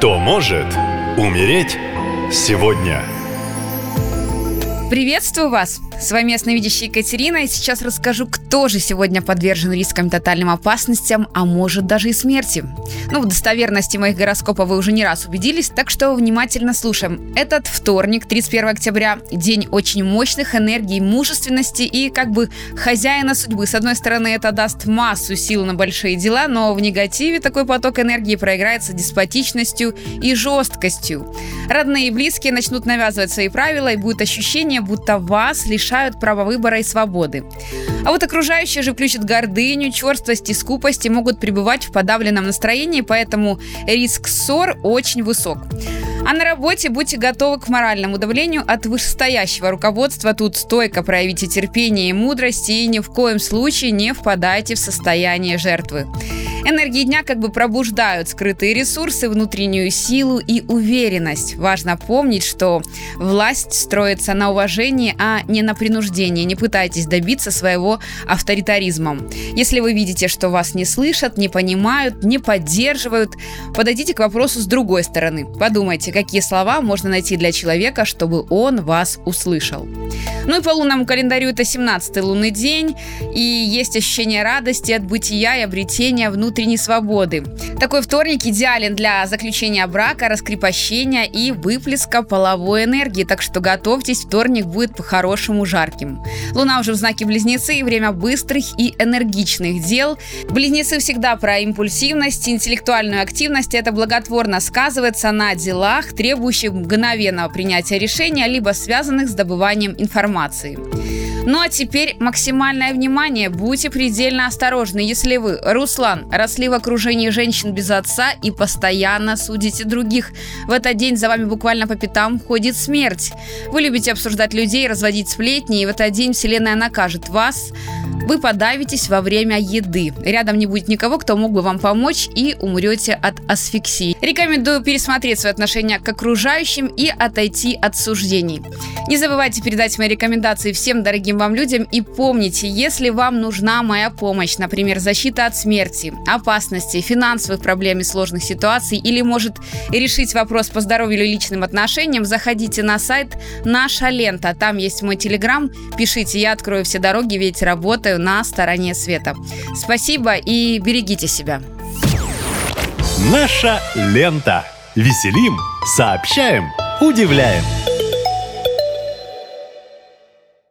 Кто может умереть сегодня? Приветствую вас! С вами ясновидящая Екатерина, и сейчас расскажу, кто же сегодня подвержен рискам тотальным опасностям, а может даже и смерти. Ну, в достоверности моих гороскопов вы уже не раз убедились, так что внимательно слушаем. Этот вторник, 31 октября, день очень мощных энергий, мужественности и как бы хозяина судьбы. С одной стороны, это даст массу сил на большие дела, но в негативе такой поток энергии проиграется деспотичностью и жесткостью. Родные и близкие начнут навязывать свои правила, и будет ощущение, будто вас лишь лишают права выбора и свободы. А вот окружающие же включат гордыню, черствость и скупость и могут пребывать в подавленном настроении, поэтому риск ссор очень высок. А на работе будьте готовы к моральному давлению от вышестоящего руководства. Тут стойко проявите терпение и мудрость и ни в коем случае не впадайте в состояние жертвы. Энергии дня как бы пробуждают скрытые ресурсы, внутреннюю силу и уверенность. Важно помнить, что власть строится на уважении, а не на принуждении. Не пытайтесь добиться своего авторитаризмом. Если вы видите, что вас не слышат, не понимают, не поддерживают, подойдите к вопросу с другой стороны. Подумайте, какие слова можно найти для человека, чтобы он вас услышал. Ну и по лунному календарю это 17-й лунный день, и есть ощущение радости от бытия и обретения внутренней свободы. Такой вторник идеален для заключения брака, раскрепощения и выплеска половой энергии, так что готовьтесь, вторник будет по-хорошему жарким. Луна уже в знаке Близнецы, и время быстрых и энергичных дел. Близнецы всегда про импульсивность, интеллектуальную активность. Это благотворно сказывается на делах, требующих мгновенного принятия решения, либо связанных с добыванием информации. Ну а теперь максимальное внимание. Будьте предельно осторожны, если вы, Руслан, росли в окружении женщин без отца и постоянно судите других. В этот день за вами буквально по пятам ходит смерть. Вы любите обсуждать людей, разводить сплетни, и в этот день Вселенная накажет вас. Вы подавитесь во время еды. Рядом не будет никого, кто мог бы вам помочь, и умрете от асфиксии. Рекомендую пересмотреть свои отношения к окружающим и отойти от суждений. Не забывайте передать мои рекомендации всем дорогим вам людям и помните, если вам нужна моя помощь, например, защита от смерти, опасности, финансовых проблем и сложных ситуаций, или может решить вопрос по здоровью или личным отношениям, заходите на сайт «Наша лента». Там есть мой телеграм. Пишите, я открою все дороги, ведь работаю на стороне света. Спасибо и берегите себя. Наша лента. Веселим, сообщаем, удивляем.